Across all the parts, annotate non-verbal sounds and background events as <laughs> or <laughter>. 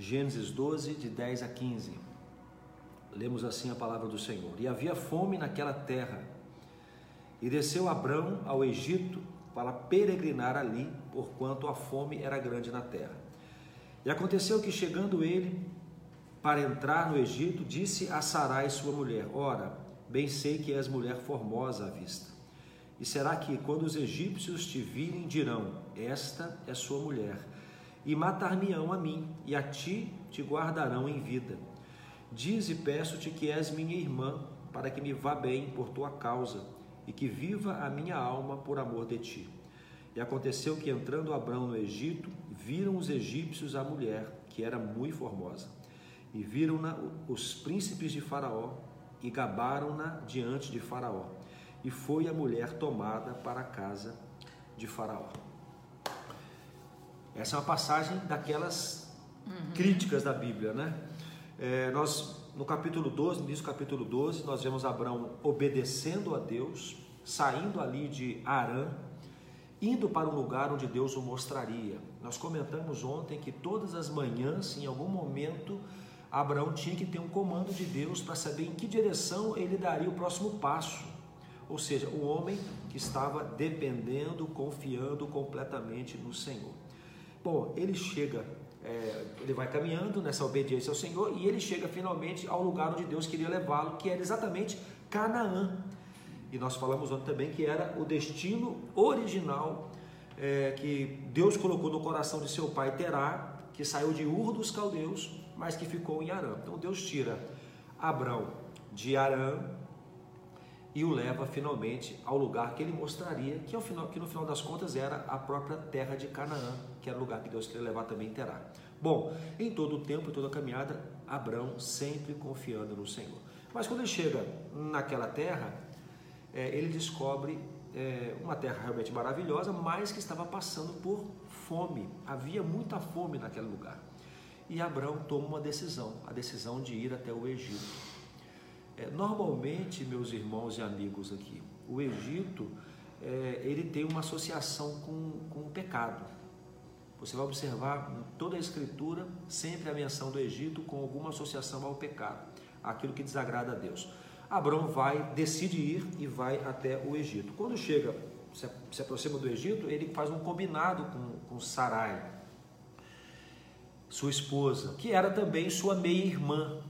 Gênesis 12, de 10 a 15. Lemos assim a palavra do Senhor. E havia fome naquela terra. E desceu Abrão ao Egito para peregrinar ali, porquanto a fome era grande na terra. E aconteceu que, chegando ele para entrar no Egito, disse a Sarai, sua mulher: Ora, bem sei que és mulher formosa à vista. E será que, quando os egípcios te virem, dirão: Esta é sua mulher, e matar-me-ão a mim, e a ti te guardarão em vida. Diz e peço-te que és minha irmã, para que me vá bem por tua causa, e que viva a minha alma por amor de ti. E aconteceu que, entrando Abrão no Egito, viram os egípcios a mulher, que era muito formosa, e viram-na os príncipes de Faraó, e gabaram-na diante de Faraó e foi a mulher tomada para a casa de Faraó. Essa é uma passagem daquelas uhum. críticas da Bíblia, né? É, nós, no capítulo 12, no início do capítulo 12, nós vemos Abraão obedecendo a Deus, saindo ali de Arã, indo para um lugar onde Deus o mostraria. Nós comentamos ontem que todas as manhãs, em algum momento, Abraão tinha que ter um comando de Deus para saber em que direção ele daria o próximo passo. Ou seja, o homem que estava dependendo, confiando completamente no Senhor. Bom, ele chega, é, ele vai caminhando nessa obediência ao Senhor e ele chega finalmente ao lugar onde Deus queria levá-lo, que era exatamente Canaã. E nós falamos ontem também que era o destino original é, que Deus colocou no coração de seu pai Terá, que saiu de Ur dos Caldeus, mas que ficou em Arã. Então Deus tira Abrão de Arã, e o leva finalmente ao lugar que ele mostraria, que, ao final, que no final das contas era a própria terra de Canaã, que era o lugar que Deus queria levar também Terá. Bom, em todo o tempo, em toda a caminhada, Abraão sempre confiando no Senhor. Mas quando ele chega naquela terra, é, ele descobre é, uma terra realmente maravilhosa, mas que estava passando por fome. Havia muita fome naquele lugar. E Abraão toma uma decisão, a decisão de ir até o Egito. É, normalmente, meus irmãos e amigos aqui, o Egito é, ele tem uma associação com, com o pecado. Você vai observar em toda a escritura sempre a menção do Egito com alguma associação ao pecado, aquilo que desagrada a Deus. Abraão vai, decide ir e vai até o Egito. Quando chega, se, aproxima do Egito, ele faz um combinado com, com Sarai, sua esposa, que era também sua meia-irmã.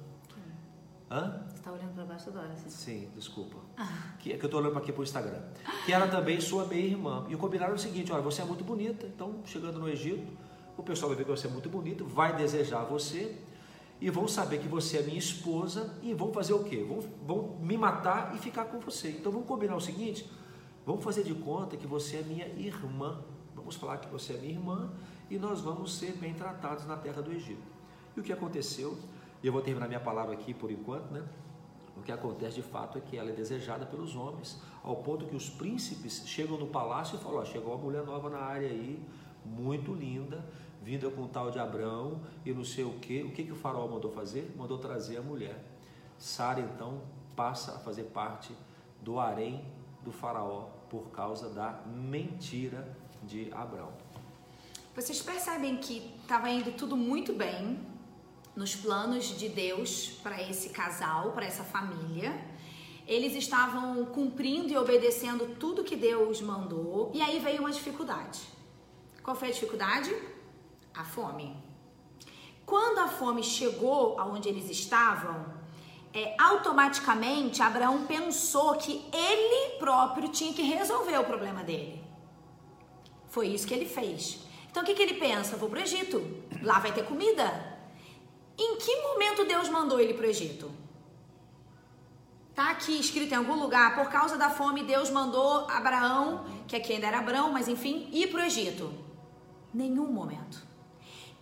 Hã? Está olhando para baixo toda hora. Assim. Sim, desculpa. Ah. Que, que eu estou olhando para aqui para o Instagram. Que era também sua meia-irmã. E o combinado é o seguinte: olha, você é muito bonita, então chegando no Egito, o pessoal vai ver que você é muito bonita, vai desejar você e vão saber que você é minha esposa e vão fazer o quê? Vão, vão me matar e ficar com você. Então vamos combinar o seguinte: vamos fazer de conta que você é minha irmã. Vamos falar que você é minha irmã e nós vamos ser bem tratados na terra do Egito. E o que aconteceu? E eu vou terminar minha palavra aqui por enquanto, né? O que acontece de fato é que ela é desejada pelos homens, ao ponto que os príncipes chegam no palácio e falam: ó, chegou uma mulher nova na área aí, muito linda, vinda com tal de Abraão e não sei o que. O que, que o faraó mandou fazer? Mandou trazer a mulher. Sara então passa a fazer parte do harém do faraó por causa da mentira de Abraão. Vocês percebem que estava indo tudo muito bem, nos planos de Deus para esse casal, para essa família. Eles estavam cumprindo e obedecendo tudo que Deus mandou, e aí veio uma dificuldade. Qual foi a dificuldade? A fome. Quando a fome chegou aonde eles estavam, é, automaticamente Abraão pensou que ele próprio tinha que resolver o problema dele. Foi isso que ele fez. Então o que, que ele pensa? Vou para o Egito, lá vai ter comida. Em que momento Deus mandou ele para o Egito? Tá aqui escrito em algum lugar, por causa da fome, Deus mandou Abraão, que aqui ainda era Abraão, mas enfim, ir para o Egito. Nenhum momento.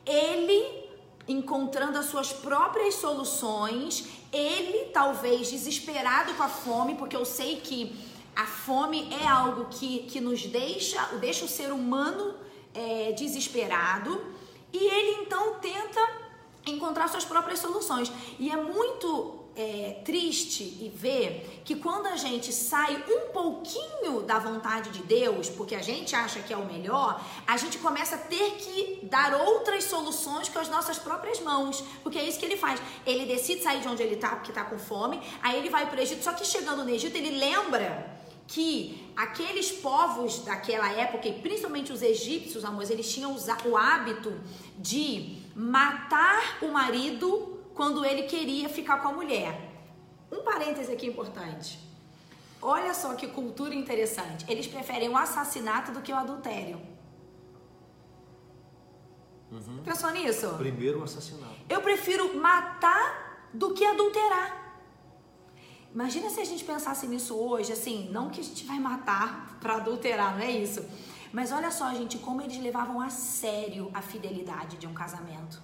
Ele encontrando as suas próprias soluções, ele talvez desesperado com a fome, porque eu sei que a fome é algo que, que nos deixa, deixa o ser humano é, desesperado, e ele então tenta encontrar suas próprias soluções. E é muito é, triste e ver que quando a gente sai um pouquinho da vontade de Deus, porque a gente acha que é o melhor, a gente começa a ter que dar outras soluções com as nossas próprias mãos, porque é isso que ele faz. Ele decide sair de onde ele está, porque está com fome, aí ele vai para o Egito, só que chegando no Egito ele lembra que aqueles povos daquela época, e principalmente os egípcios, amores, eles tinham o hábito de matar o marido quando ele queria ficar com a mulher. Um parêntese aqui importante. Olha só que cultura interessante. Eles preferem o assassinato do que o adultério. Uhum. Pensou nisso? Primeiro o assassinato. Eu prefiro matar do que adulterar. Imagina se a gente pensasse nisso hoje, assim, não que a gente vai matar para adulterar, não é isso. Mas olha só, gente, como eles levavam a sério a fidelidade de um casamento.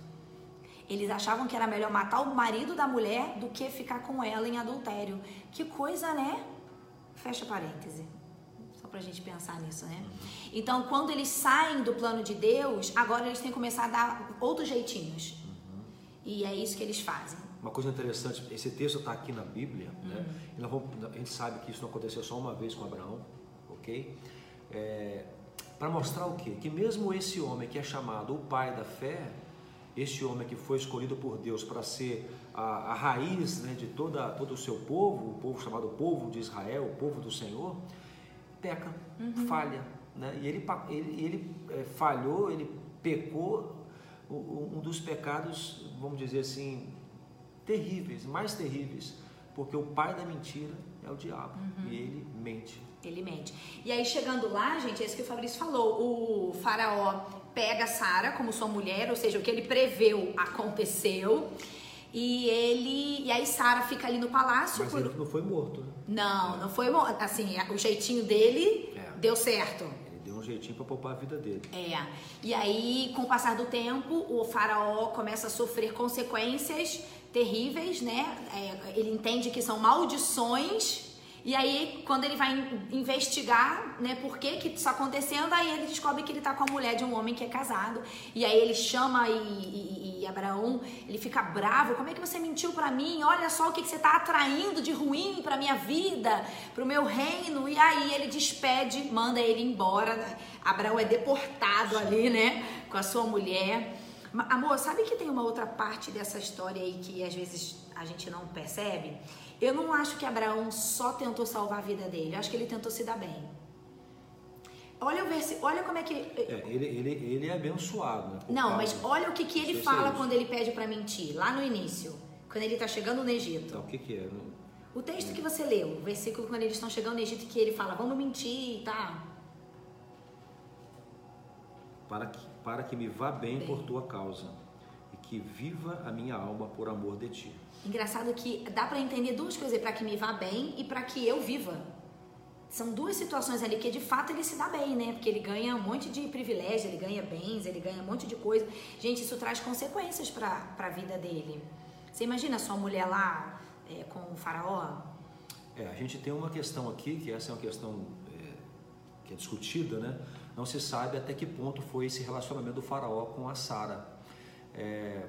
Eles achavam que era melhor matar o marido da mulher do que ficar com ela em adultério. Que coisa, né? Fecha parêntese. Só pra gente pensar nisso, né? Então, quando eles saem do plano de Deus, agora eles têm que começar a dar outros jeitinhos. E é isso que eles fazem. Uma coisa interessante, esse texto está aqui na Bíblia, né? Uhum. Vamos, a gente sabe que isso não aconteceu só uma vez com Abraão, ok? É, para mostrar o quê? Que mesmo esse homem que é chamado o pai da fé, este homem que foi escolhido por Deus para ser a, a raiz né, de toda, todo o seu povo, o povo chamado povo de Israel, o povo do Senhor, peca, uhum. falha. Né? E ele, ele, ele é, falhou, ele pecou um dos pecados, vamos dizer assim, terríveis, mais terríveis, porque o pai da mentira é o diabo uhum. e ele mente. Ele mente. E aí chegando lá, gente, é isso que o Fabrício falou. O faraó pega Sara como sua mulher, ou seja, o que ele preveu aconteceu. E ele. E aí Sara fica ali no palácio. Mas por... ele não foi morto, né? Não, não foi morto. Assim, o jeitinho dele é. deu certo. Ele deu um jeitinho para poupar a vida dele. É. E aí, com o passar do tempo, o faraó começa a sofrer consequências terríveis, né? É, ele entende que são maldições e aí, quando ele vai investigar, né, por que que isso tá acontecendo, aí ele descobre que ele tá com a mulher de um homem que é casado. E aí ele chama e, e, e Abraão, ele fica bravo. Como é que você mentiu para mim? Olha só o que, que você tá atraindo de ruim para minha vida, para o meu reino. E aí ele despede, manda ele embora. Abraão é deportado ali, né, com a sua mulher. Amor, sabe que tem uma outra parte dessa história aí que às vezes a gente não percebe? Eu não acho que Abraão só tentou salvar a vida dele, eu acho que ele tentou se dar bem. Olha o versículo, olha como é que. É, ele, ele, ele é abençoado, né? Não, mas olha o que, que ele fala quando ele pede para mentir, lá no início, quando ele está chegando no Egito. Então, o que, que é? O texto que você leu, o versículo quando eles estão chegando no Egito, que ele fala, vamos mentir, tá? Para que, para que me vá bem, bem. por tua causa, e que viva a minha alma por amor de ti. Engraçado que dá para entender duas coisas, para que me vá bem e para que eu viva. São duas situações ali que de fato ele se dá bem, né? Porque ele ganha um monte de privilégio, ele ganha bens, ele ganha um monte de coisa. Gente, isso traz consequências para a vida dele. Você imagina sua mulher lá é, com o faraó? É, a gente tem uma questão aqui, que essa é uma questão é, que é discutida, né? Não se sabe até que ponto foi esse relacionamento do faraó com a Sara. É,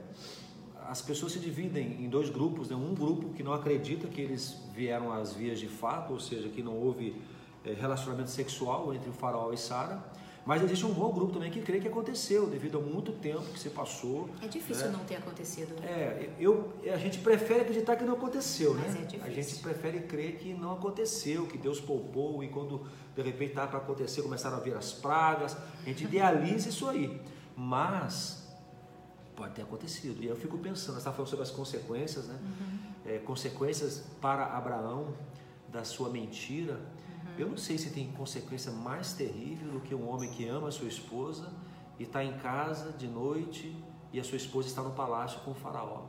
as pessoas se dividem em dois grupos, né? um grupo que não acredita que eles vieram às vias de fato, ou seja, que não houve é, relacionamento sexual entre o faraó e Sara, mas existe um bom grupo também que crê que aconteceu, devido a muito tempo que se passou. É difícil né? não ter acontecido. Né? É, eu, a gente prefere acreditar que não aconteceu, mas né? É difícil. A gente prefere crer que não aconteceu, que Deus poupou e quando de repente estava para acontecer começaram a vir as pragas. A gente idealiza isso aí. Mas Pode ter acontecido. E eu fico pensando, você está falando sobre as consequências, né? Uhum. É, consequências para Abraão da sua mentira. Uhum. Eu não sei se tem consequência mais terrível do que um homem que ama a sua esposa e está em casa de noite e a sua esposa está no palácio com o faraó.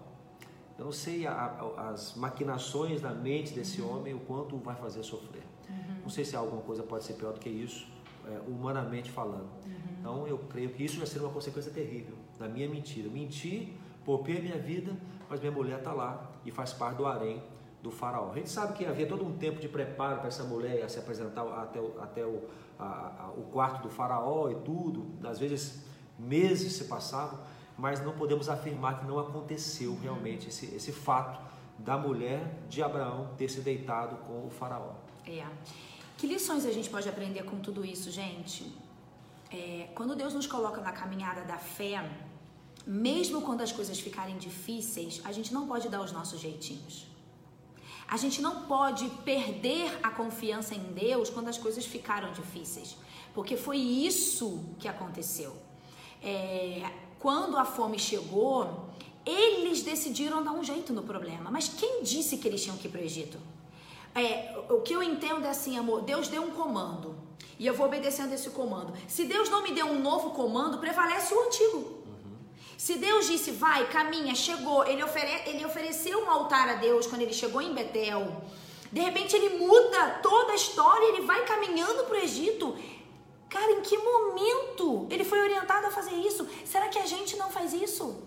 Eu não sei a, a, as maquinações da mente desse uhum. homem, o quanto vai fazer sofrer. Uhum. Não sei se alguma coisa pode ser pior do que isso, é, humanamente falando. Uhum. Então eu creio que isso vai ser uma consequência terrível da minha mentira. Menti, poupei a minha vida, mas minha mulher está lá e faz parte do harém do faraó. A gente sabe que havia todo um tempo de preparo para essa mulher se apresentar até, o, até o, a, a, o quarto do faraó e tudo. Às vezes meses se passavam, mas não podemos afirmar que não aconteceu realmente esse, esse fato da mulher de Abraão ter se deitado com o faraó. É. Que lições a gente pode aprender com tudo isso, gente? É, quando Deus nos coloca na caminhada da fé, mesmo quando as coisas ficarem difíceis, a gente não pode dar os nossos jeitinhos. A gente não pode perder a confiança em Deus quando as coisas ficaram difíceis, porque foi isso que aconteceu. É, quando a fome chegou, eles decidiram dar um jeito no problema. Mas quem disse que eles tinham que ir para o Egito? É, o que eu entendo é assim, amor, Deus deu um comando e eu vou obedecendo esse comando. Se Deus não me deu um novo comando, prevalece o antigo. Se Deus disse, vai, caminha, chegou, ele, ofere ele ofereceu um altar a Deus quando ele chegou em Betel. De repente ele muda toda a história, ele vai caminhando para o Egito. Cara, em que momento ele foi orientado a fazer isso? Será que a gente não faz isso?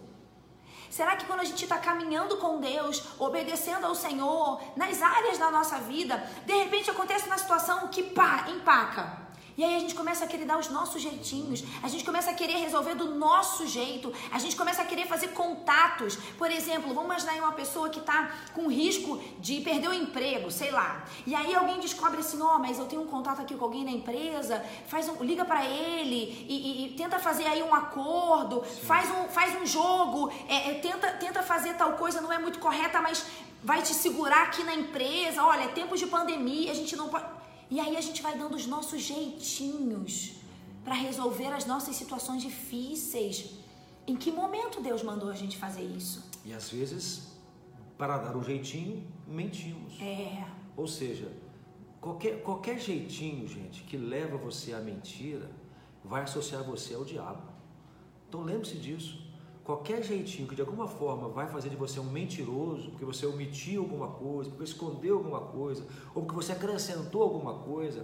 Será que quando a gente está caminhando com Deus, obedecendo ao Senhor, nas áreas da nossa vida, de repente acontece uma situação que pá, empaca? E aí a gente começa a querer dar os nossos jeitinhos, a gente começa a querer resolver do nosso jeito, a gente começa a querer fazer contatos. Por exemplo, vamos imaginar uma pessoa que está com risco de perder o emprego, sei lá. E aí alguém descobre assim, ó, oh, mas eu tenho um contato aqui com alguém na empresa, faz um, liga para ele e, e, e, tenta fazer aí um acordo, faz um, faz um jogo, é, é, tenta, tenta fazer tal coisa, não é muito correta, mas vai te segurar aqui na empresa. Olha, é tempos de pandemia, a gente não pode e aí a gente vai dando os nossos jeitinhos para resolver as nossas situações difíceis. Em que momento Deus mandou a gente fazer isso? E às vezes, para dar um jeitinho, mentimos. É. Ou seja, qualquer, qualquer jeitinho, gente, que leva você à mentira, vai associar você ao diabo. Então lembre-se disso. Qualquer jeitinho que de alguma forma vai fazer de você um mentiroso, porque você omitiu alguma coisa, porque escondeu alguma coisa, ou porque você acrescentou alguma coisa,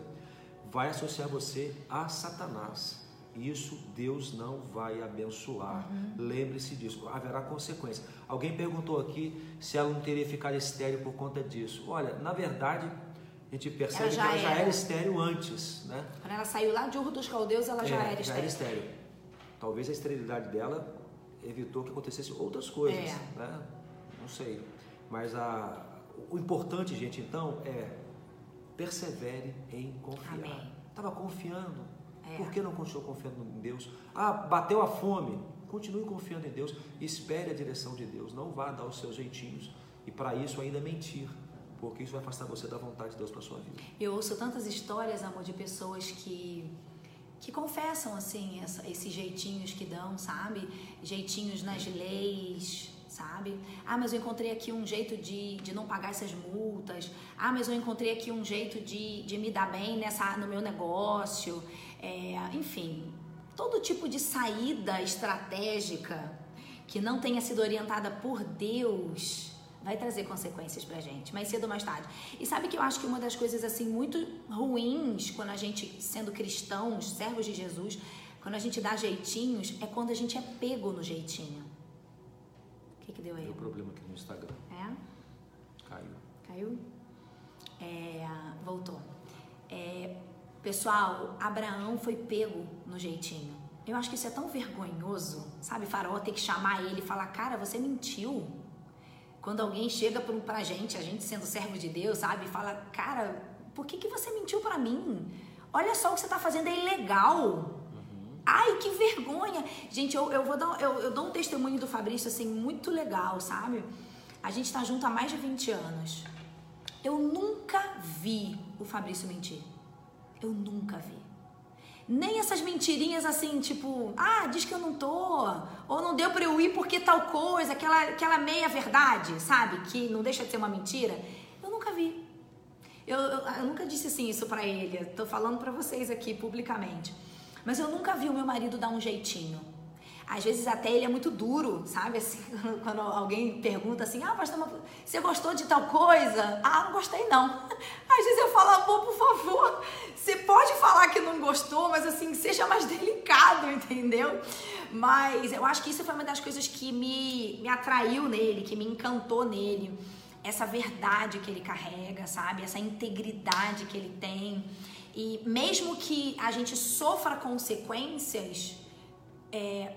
vai associar você a Satanás. Isso Deus não vai abençoar. Uhum. Lembre-se disso, haverá consequência. Alguém perguntou aqui se ela não teria ficado estéreo por conta disso. Olha, na verdade, a gente percebe ela que ela era. já era estéreo antes, né? Quando ela saiu lá de Ur dos Caldeus, ela já é, era estéreo. Já era estéreo. Talvez a esterilidade dela evitou que acontecesse outras coisas, é. né? Não sei. Mas a, o importante, gente, então, é persevere em confiar. Estava confiando. É. Por que não continuou confiando em Deus? Ah, bateu a fome. Continue confiando em Deus. Espere a direção de Deus. Não vá dar os seus jeitinhos. E para isso ainda mentir. Porque isso vai afastar você da vontade de Deus para sua vida. Eu ouço tantas histórias, amor, de pessoas que que confessam assim essa, esses jeitinhos que dão, sabe? Jeitinhos nas leis, sabe? Ah, mas eu encontrei aqui um jeito de, de não pagar essas multas. Ah, mas eu encontrei aqui um jeito de, de me dar bem nessa, no meu negócio. É, enfim, todo tipo de saída estratégica que não tenha sido orientada por Deus vai trazer consequências pra gente, mais cedo ou mais tarde. E sabe que eu acho que uma das coisas assim muito ruins quando a gente, sendo cristãos, servos de Jesus, quando a gente dá jeitinhos, é quando a gente é pego no jeitinho. O que, que deu aí? Deu problema aqui no Instagram. É? Caiu. Caiu? É, voltou. É, pessoal, Abraão foi pego no jeitinho. Eu acho que isso é tão vergonhoso, sabe? Faraó ter que chamar ele e falar: Cara, você mentiu. Quando alguém chega pra gente, a gente sendo servo de Deus, sabe? Fala, cara, por que, que você mentiu para mim? Olha só o que você tá fazendo, é ilegal. Uhum. Ai, que vergonha! Gente, eu, eu vou dar, eu, eu dou um testemunho do Fabrício, assim, muito legal, sabe? A gente tá junto há mais de 20 anos. Eu nunca vi o Fabrício mentir. Eu nunca vi. Nem essas mentirinhas assim, tipo, ah, diz que eu não tô, ou não deu pra eu ir porque tal coisa, aquela, aquela meia verdade, sabe? Que não deixa de ser uma mentira. Eu nunca vi. Eu, eu, eu nunca disse assim isso pra ele, tô falando pra vocês aqui publicamente. Mas eu nunca vi o meu marido dar um jeitinho. Às vezes até ele é muito duro, sabe? Assim, <laughs> quando alguém pergunta assim, ah, pastor, você gostou de tal coisa? Ah, não gostei não. <laughs> Às vezes eu falo, amor, por favor, você pode falar que não gostou, mas assim, seja mais delicado, <laughs> entendeu? Mas eu acho que isso foi uma das coisas que me, me atraiu nele, que me encantou nele. Essa verdade que ele carrega, sabe? Essa integridade que ele tem. E mesmo que a gente sofra consequências, é,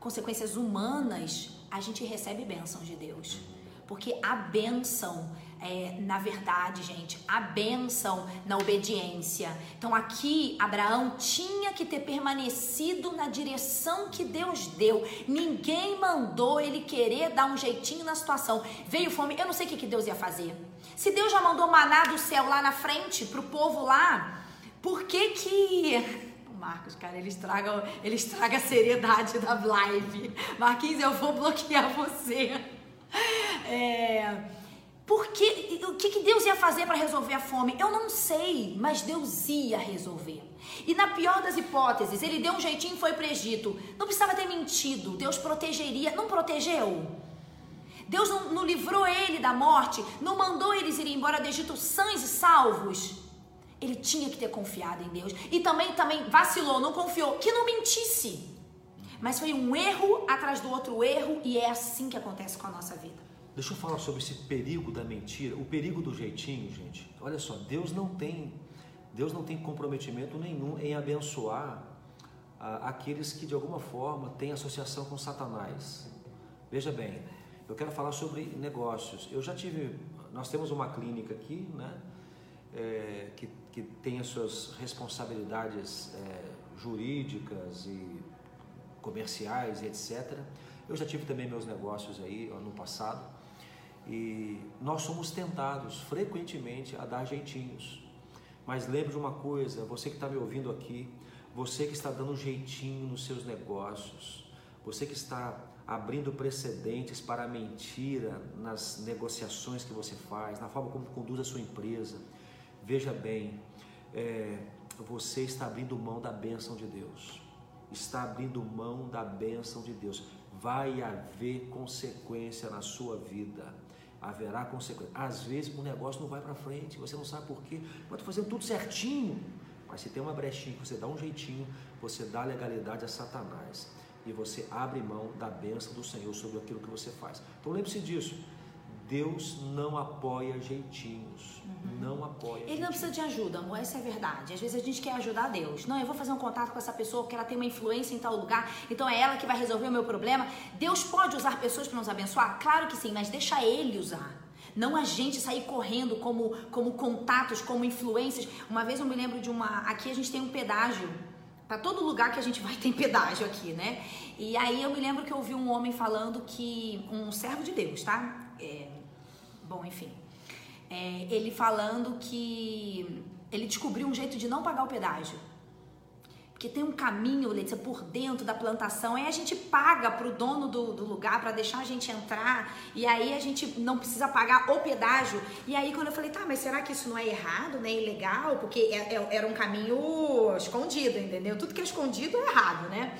consequências humanas, a gente recebe bênçãos de Deus. Porque a bênção é, na verdade, gente, a bênção na obediência. Então aqui Abraão tinha que ter permanecido na direção que Deus deu. Ninguém mandou ele querer dar um jeitinho na situação. Veio fome, eu não sei o que, que Deus ia fazer. Se Deus já mandou maná do céu lá na frente pro povo lá, por que que Marcos, cara, ele estraga, ele estraga a seriedade da live. Marquinhos, eu vou bloquear você. É, porque o que, que Deus ia fazer para resolver a fome? Eu não sei, mas Deus ia resolver. E na pior das hipóteses, ele deu um jeitinho e foi para o Egito. Não precisava ter mentido. Deus protegeria. Não protegeu? Deus não, não livrou ele da morte? Não mandou eles irem embora do Egito sãs e salvos? Ele tinha que ter confiado em Deus. E também, também vacilou, não confiou. Que não mentisse. Mas foi um erro atrás do outro erro e é assim que acontece com a nossa vida. Deixa eu falar sobre esse perigo da mentira, o perigo do jeitinho, gente. Olha só, Deus não tem, Deus não tem comprometimento nenhum em abençoar ah, aqueles que de alguma forma têm associação com Satanás. Veja bem, eu quero falar sobre negócios. Eu já tive, nós temos uma clínica aqui, né, é, que, que tem as suas responsabilidades é, jurídicas e comerciais e etc. Eu já tive também meus negócios aí no passado. E nós somos tentados frequentemente a dar jeitinhos. Mas lembre de uma coisa, você que está me ouvindo aqui, você que está dando jeitinho nos seus negócios, você que está abrindo precedentes para mentira nas negociações que você faz, na forma como conduz a sua empresa, veja bem, é, você está abrindo mão da bênção de Deus. Está abrindo mão da bênção de Deus. Vai haver consequência na sua vida haverá consequência. Às vezes o negócio não vai para frente, você não sabe por quê, mas fazendo tudo certinho. Mas se tem uma brechinha, você dá um jeitinho, você dá legalidade a Satanás e você abre mão da bênção do Senhor sobre aquilo que você faz. Então lembre-se disso. Deus não apoia jeitinhos. Uhum. Não apoia. Ele não precisa de ajuda, amor. Essa é a verdade. Às vezes a gente quer ajudar Deus. Não, eu vou fazer um contato com essa pessoa porque ela tem uma influência em tal lugar, então é ela que vai resolver o meu problema. Deus pode usar pessoas para nos abençoar? Claro que sim, mas deixa ele usar. Não a gente sair correndo como, como contatos, como influências. Uma vez eu me lembro de uma. Aqui a gente tem um pedágio. Para todo lugar que a gente vai tem pedágio aqui, né? E aí eu me lembro que eu ouvi um homem falando que. Um servo de Deus, tá? É, Bom, enfim. É, ele falando que ele descobriu um jeito de não pagar o pedágio. Porque tem um caminho, Letícia, por dentro da plantação. Aí a gente paga para o dono do, do lugar para deixar a gente entrar. E aí a gente não precisa pagar o pedágio. E aí quando eu falei, tá, mas será que isso não é errado, né? Ilegal? Porque é, é, era um caminho escondido, entendeu? Tudo que é escondido é errado, né?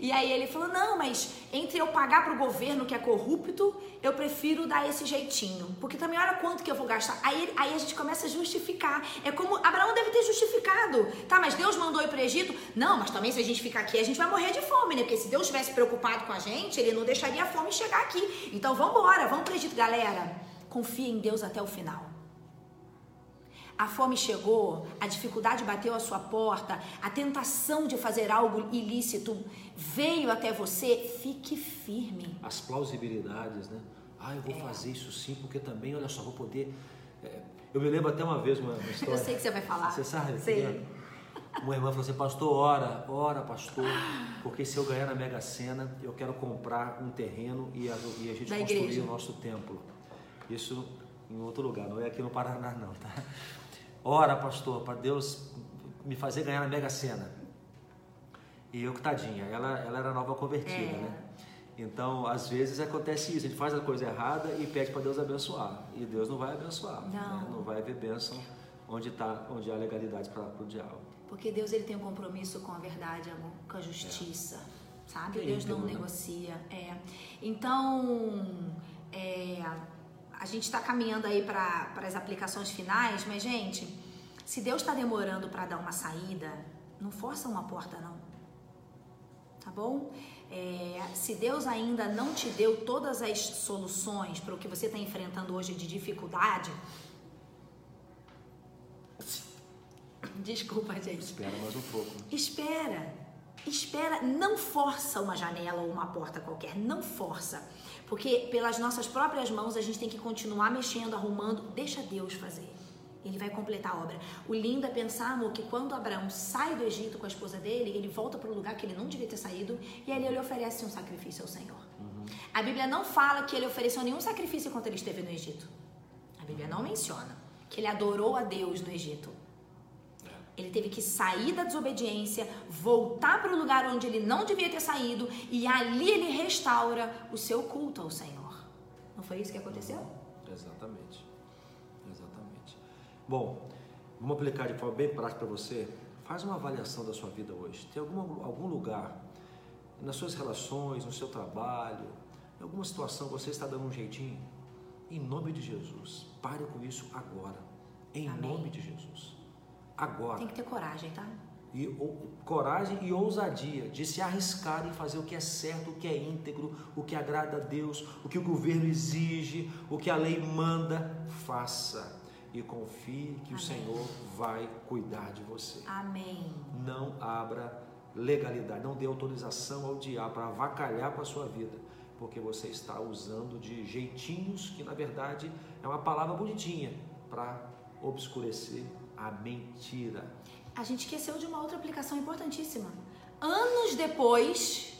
E aí ele falou: não, mas entre eu pagar para o governo que é corrupto, eu prefiro dar esse jeitinho. Porque também olha quanto que eu vou gastar. Aí, aí a gente começa a justificar. É como Abraão deve ter justificado. Tá, mas Deus mandou ir para o Egito? Não, mas também se a gente ficar aqui, a gente vai morrer de fome, né? Porque se Deus estivesse preocupado com a gente, ele não deixaria a fome chegar aqui. Então vamos embora, vamos para o Egito, galera. Confia em Deus até o final a fome chegou, a dificuldade bateu à sua porta, a tentação de fazer algo ilícito veio até você, fique firme. As plausibilidades, né? Ah, eu vou é. fazer isso sim, porque também, olha só, vou poder. É... Eu me lembro até uma vez uma, uma <laughs> história. eu sei que você vai falar. Você sabe? Sei. Uma irmã falou assim, pastor, ora, ora, pastor, porque se eu ganhar na Mega Sena, eu quero comprar um terreno e a, e a gente da construir igreja. o nosso templo. Isso em outro lugar, não é aqui no Paraná não, tá? Ora, pastor, para Deus me fazer ganhar na Mega Sena. E eu, tadinha, ela, ela era nova convertida, é. né? Então, às vezes acontece isso, a gente faz a coisa errada e pede para Deus abençoar. E Deus não vai abençoar. Não, né? não vai haver bênção onde, tá, onde há legalidade para o diabo. Porque Deus ele tem um compromisso com a verdade, amor, com a justiça. É. Sabe? Deus não né? negocia. É. Então, é, a gente está caminhando aí para as aplicações finais, mas, gente, se Deus está demorando para dar uma saída, não força uma porta, não. Tá bom? É, se Deus ainda não te deu todas as soluções para o que você está enfrentando hoje de dificuldade, <laughs> desculpa, gente. Espera mais um pouco. Espera, espera, não força uma janela ou uma porta qualquer, não força. Porque pelas nossas próprias mãos a gente tem que continuar mexendo, arrumando. Deixa Deus fazer. Ele vai completar a obra. O lindo é pensar, amor, que quando Abraão sai do Egito com a esposa dele, ele volta para o lugar que ele não devia ter saído e ali ele oferece um sacrifício ao Senhor. Uhum. A Bíblia não fala que ele ofereceu nenhum sacrifício enquanto ele esteve no Egito. A Bíblia não menciona que ele adorou a Deus no Egito. Ele teve que sair da desobediência, voltar para o lugar onde ele não devia ter saído e ali ele restaura o seu culto ao Senhor. Não foi isso que aconteceu? Exatamente. Bom, vamos aplicar de forma bem prática para você. Faz uma avaliação da sua vida hoje. Tem algum, algum lugar, nas suas relações, no seu trabalho, em alguma situação você está dando um jeitinho? Em nome de Jesus, pare com isso agora. Em Amém. nome de Jesus. Agora. Tem que ter coragem, tá? E, ou, coragem e ousadia de se arriscar em fazer o que é certo, o que é íntegro, o que agrada a Deus, o que o governo exige, o que a lei manda, faça e confie que Amém. o Senhor vai cuidar de você. Amém. Não abra legalidade, não dê autorização ao diabo para avacalhar com a sua vida, porque você está usando de jeitinhos que na verdade é uma palavra bonitinha para obscurecer a mentira. A gente esqueceu de uma outra aplicação importantíssima. Anos depois,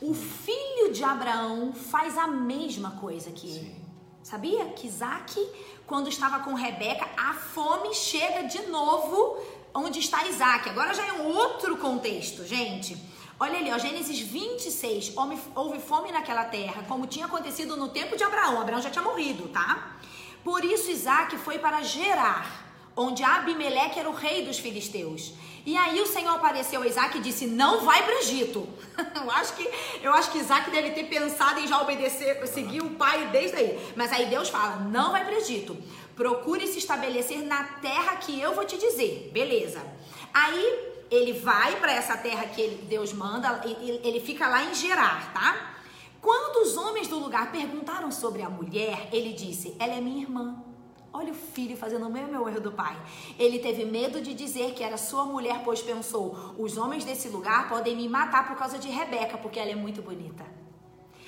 o filho de Abraão faz a mesma coisa que ele. Sim. Sabia que Isaac quando estava com Rebeca, a fome chega de novo onde está Isaac. Agora já é um outro contexto, gente. Olha ali, ó, Gênesis 26, houve fome naquela terra, como tinha acontecido no tempo de Abraão. Abraão já tinha morrido, tá? Por isso Isaac foi para Gerar, onde Abimeleque era o rei dos filisteus. E aí o Senhor apareceu a Isaac e disse: Não vai para o Egito. <laughs> eu, acho que, eu acho que Isaac deve ter pensado em já obedecer, seguir o pai desde aí. Mas aí Deus fala: Não vai para o Egito. Procure se estabelecer na terra que eu vou te dizer. Beleza. Aí ele vai para essa terra que ele, Deus manda, ele fica lá em Gerar, tá? Quando os homens do lugar perguntaram sobre a mulher, ele disse: Ela é minha irmã. Olha o filho fazendo o mesmo erro do pai. Ele teve medo de dizer que era sua mulher, pois pensou: os homens desse lugar podem me matar por causa de Rebeca, porque ela é muito bonita.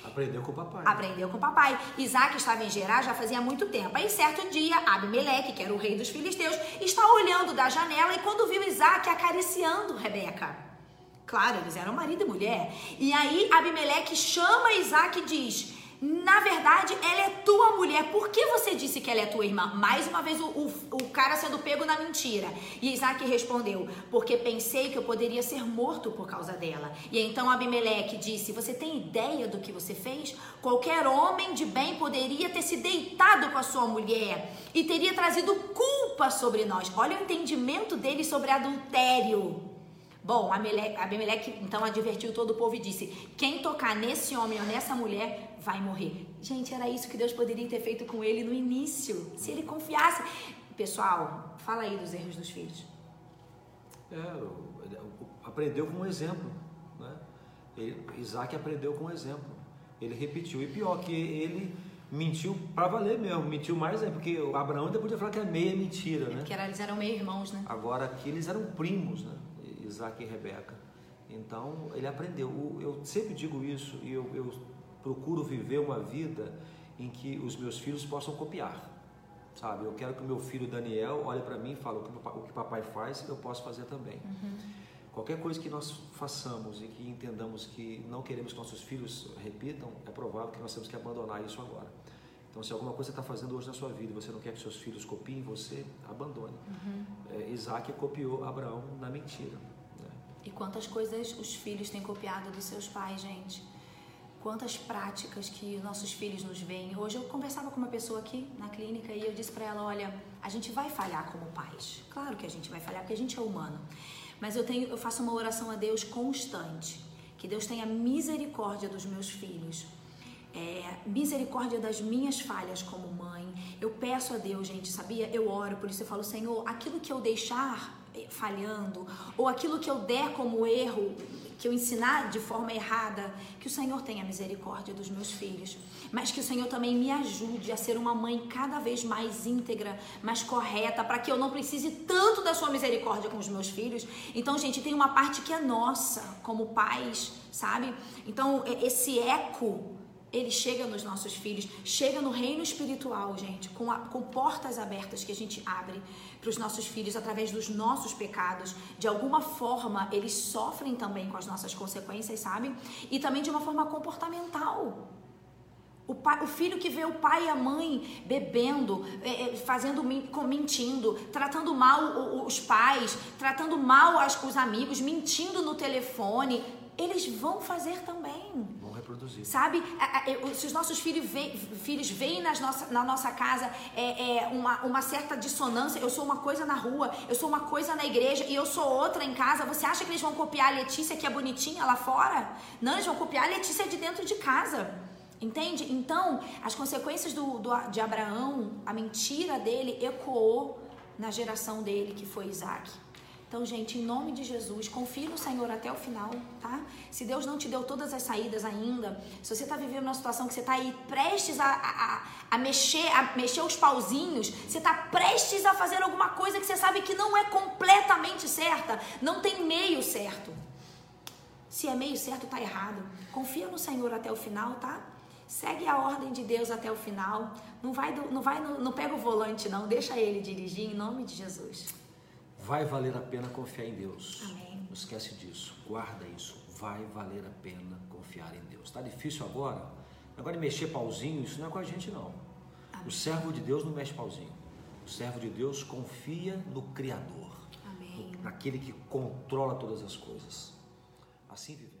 Aprendeu com o papai. Aprendeu com o papai. Isaac estava em Gerar já fazia muito tempo. Aí, certo dia, Abimeleque, que era o rei dos filisteus, está olhando da janela e quando viu Isaac acariciando Rebeca. Claro, eles eram marido e mulher. E aí, Abimeleque chama Isaac e diz: na verdade, ela é tua mulher. Por que você disse que ela é tua irmã? Mais uma vez, o, o, o, cara sendo pego na mentira. E Isaac respondeu: Porque pensei que eu poderia ser morto por causa dela. E então Abimeleque disse: Você tem ideia do que você fez? Qualquer homem de bem poderia ter se deitado com a sua mulher e teria trazido culpa sobre nós. Olha o entendimento dele sobre adultério. Bom, Abimeleque então advertiu todo o povo e disse: Quem tocar nesse homem ou nessa mulher vai morrer. Gente, era isso que Deus poderia ter feito com ele no início. Se ele confiasse. Pessoal, fala aí dos erros dos filhos. É, aprendeu com um exemplo. Né? Ele, Isaac aprendeu com um exemplo. Ele repetiu. E pior, que ele mentiu para valer mesmo. Mentiu mais, é porque Abraão ainda podia falar que é meia mentira, é né? Porque eles eram meio irmãos, né? Agora aqui eles eram primos, né? Isaac e Rebeca. Então ele aprendeu. Eu sempre digo isso e eu, eu procuro viver uma vida em que os meus filhos possam copiar. Sabe? Eu quero que o meu filho Daniel olhe para mim e fale o que o papai faz, eu posso fazer também. Uhum. Qualquer coisa que nós façamos e que entendamos que não queremos que nossos filhos repitam, é provável que nós temos que abandonar isso agora. Então, se alguma coisa está fazendo hoje na sua vida você não quer que seus filhos copiem você, abandone. Uhum. É, Isaac copiou Abraão na mentira. E quantas coisas os filhos têm copiado dos seus pais, gente? quantas práticas que nossos filhos nos veem. Hoje eu conversava com uma pessoa aqui na clínica e eu disse para ela, olha, a gente vai falhar como pais. Claro que a gente vai falhar porque a gente é humano. Mas eu tenho eu faço uma oração a Deus constante, que Deus tenha misericórdia dos meus filhos. É, misericórdia das minhas falhas como mãe. Eu peço a Deus, gente, sabia? Eu oro, por isso eu falo, Senhor, aquilo que eu deixar falhando, ou aquilo que eu der como erro, que eu ensinar de forma errada, que o Senhor tenha misericórdia dos meus filhos, mas que o Senhor também me ajude a ser uma mãe cada vez mais íntegra, mais correta, para que eu não precise tanto da sua misericórdia com os meus filhos. Então, gente, tem uma parte que é nossa como pais, sabe? Então, esse eco ele chega nos nossos filhos, chega no reino espiritual, gente, com, a, com portas abertas que a gente abre para os nossos filhos através dos nossos pecados. De alguma forma, eles sofrem também com as nossas consequências, sabe? E também de uma forma comportamental. O, pai, o, filho que vê o pai e a mãe bebendo, é, é fazendo mentindo, tratando mal os pais, tratando mal os amigos, mentindo no telefone, eles vão fazer também reproduzir. Sabe? Se os nossos filhos, veem, filhos veem nas nossa, na nossa casa é, é, uma, uma certa dissonância, eu sou uma coisa na rua, eu sou uma coisa na igreja e eu sou outra em casa, você acha que eles vão copiar a Letícia que é bonitinha lá fora? Não, eles vão copiar a Letícia de dentro de casa. Entende? Então, as consequências do, do, de Abraão, a mentira dele ecoou na geração dele, que foi Isaac. Então, gente, em nome de Jesus, confie no Senhor até o final, tá? Se Deus não te deu todas as saídas ainda, se você está vivendo uma situação que você está aí prestes a, a, a, mexer, a mexer os pauzinhos, você está prestes a fazer alguma coisa que você sabe que não é completamente certa, não tem meio certo. Se é meio certo, tá errado. Confia no Senhor até o final, tá? Segue a ordem de Deus até o final. Não vai, não vai, não, não pega o volante não, deixa ele dirigir em nome de Jesus. Vai valer a pena confiar em Deus. Amém. Não esquece disso. Guarda isso. Vai valer a pena confiar em Deus. Está difícil agora? Agora de mexer pauzinho, isso não é com a gente não. Amém. O servo de Deus não mexe pauzinho. O servo de Deus confia no Criador. Amém. naquele que controla todas as coisas. Assim viver.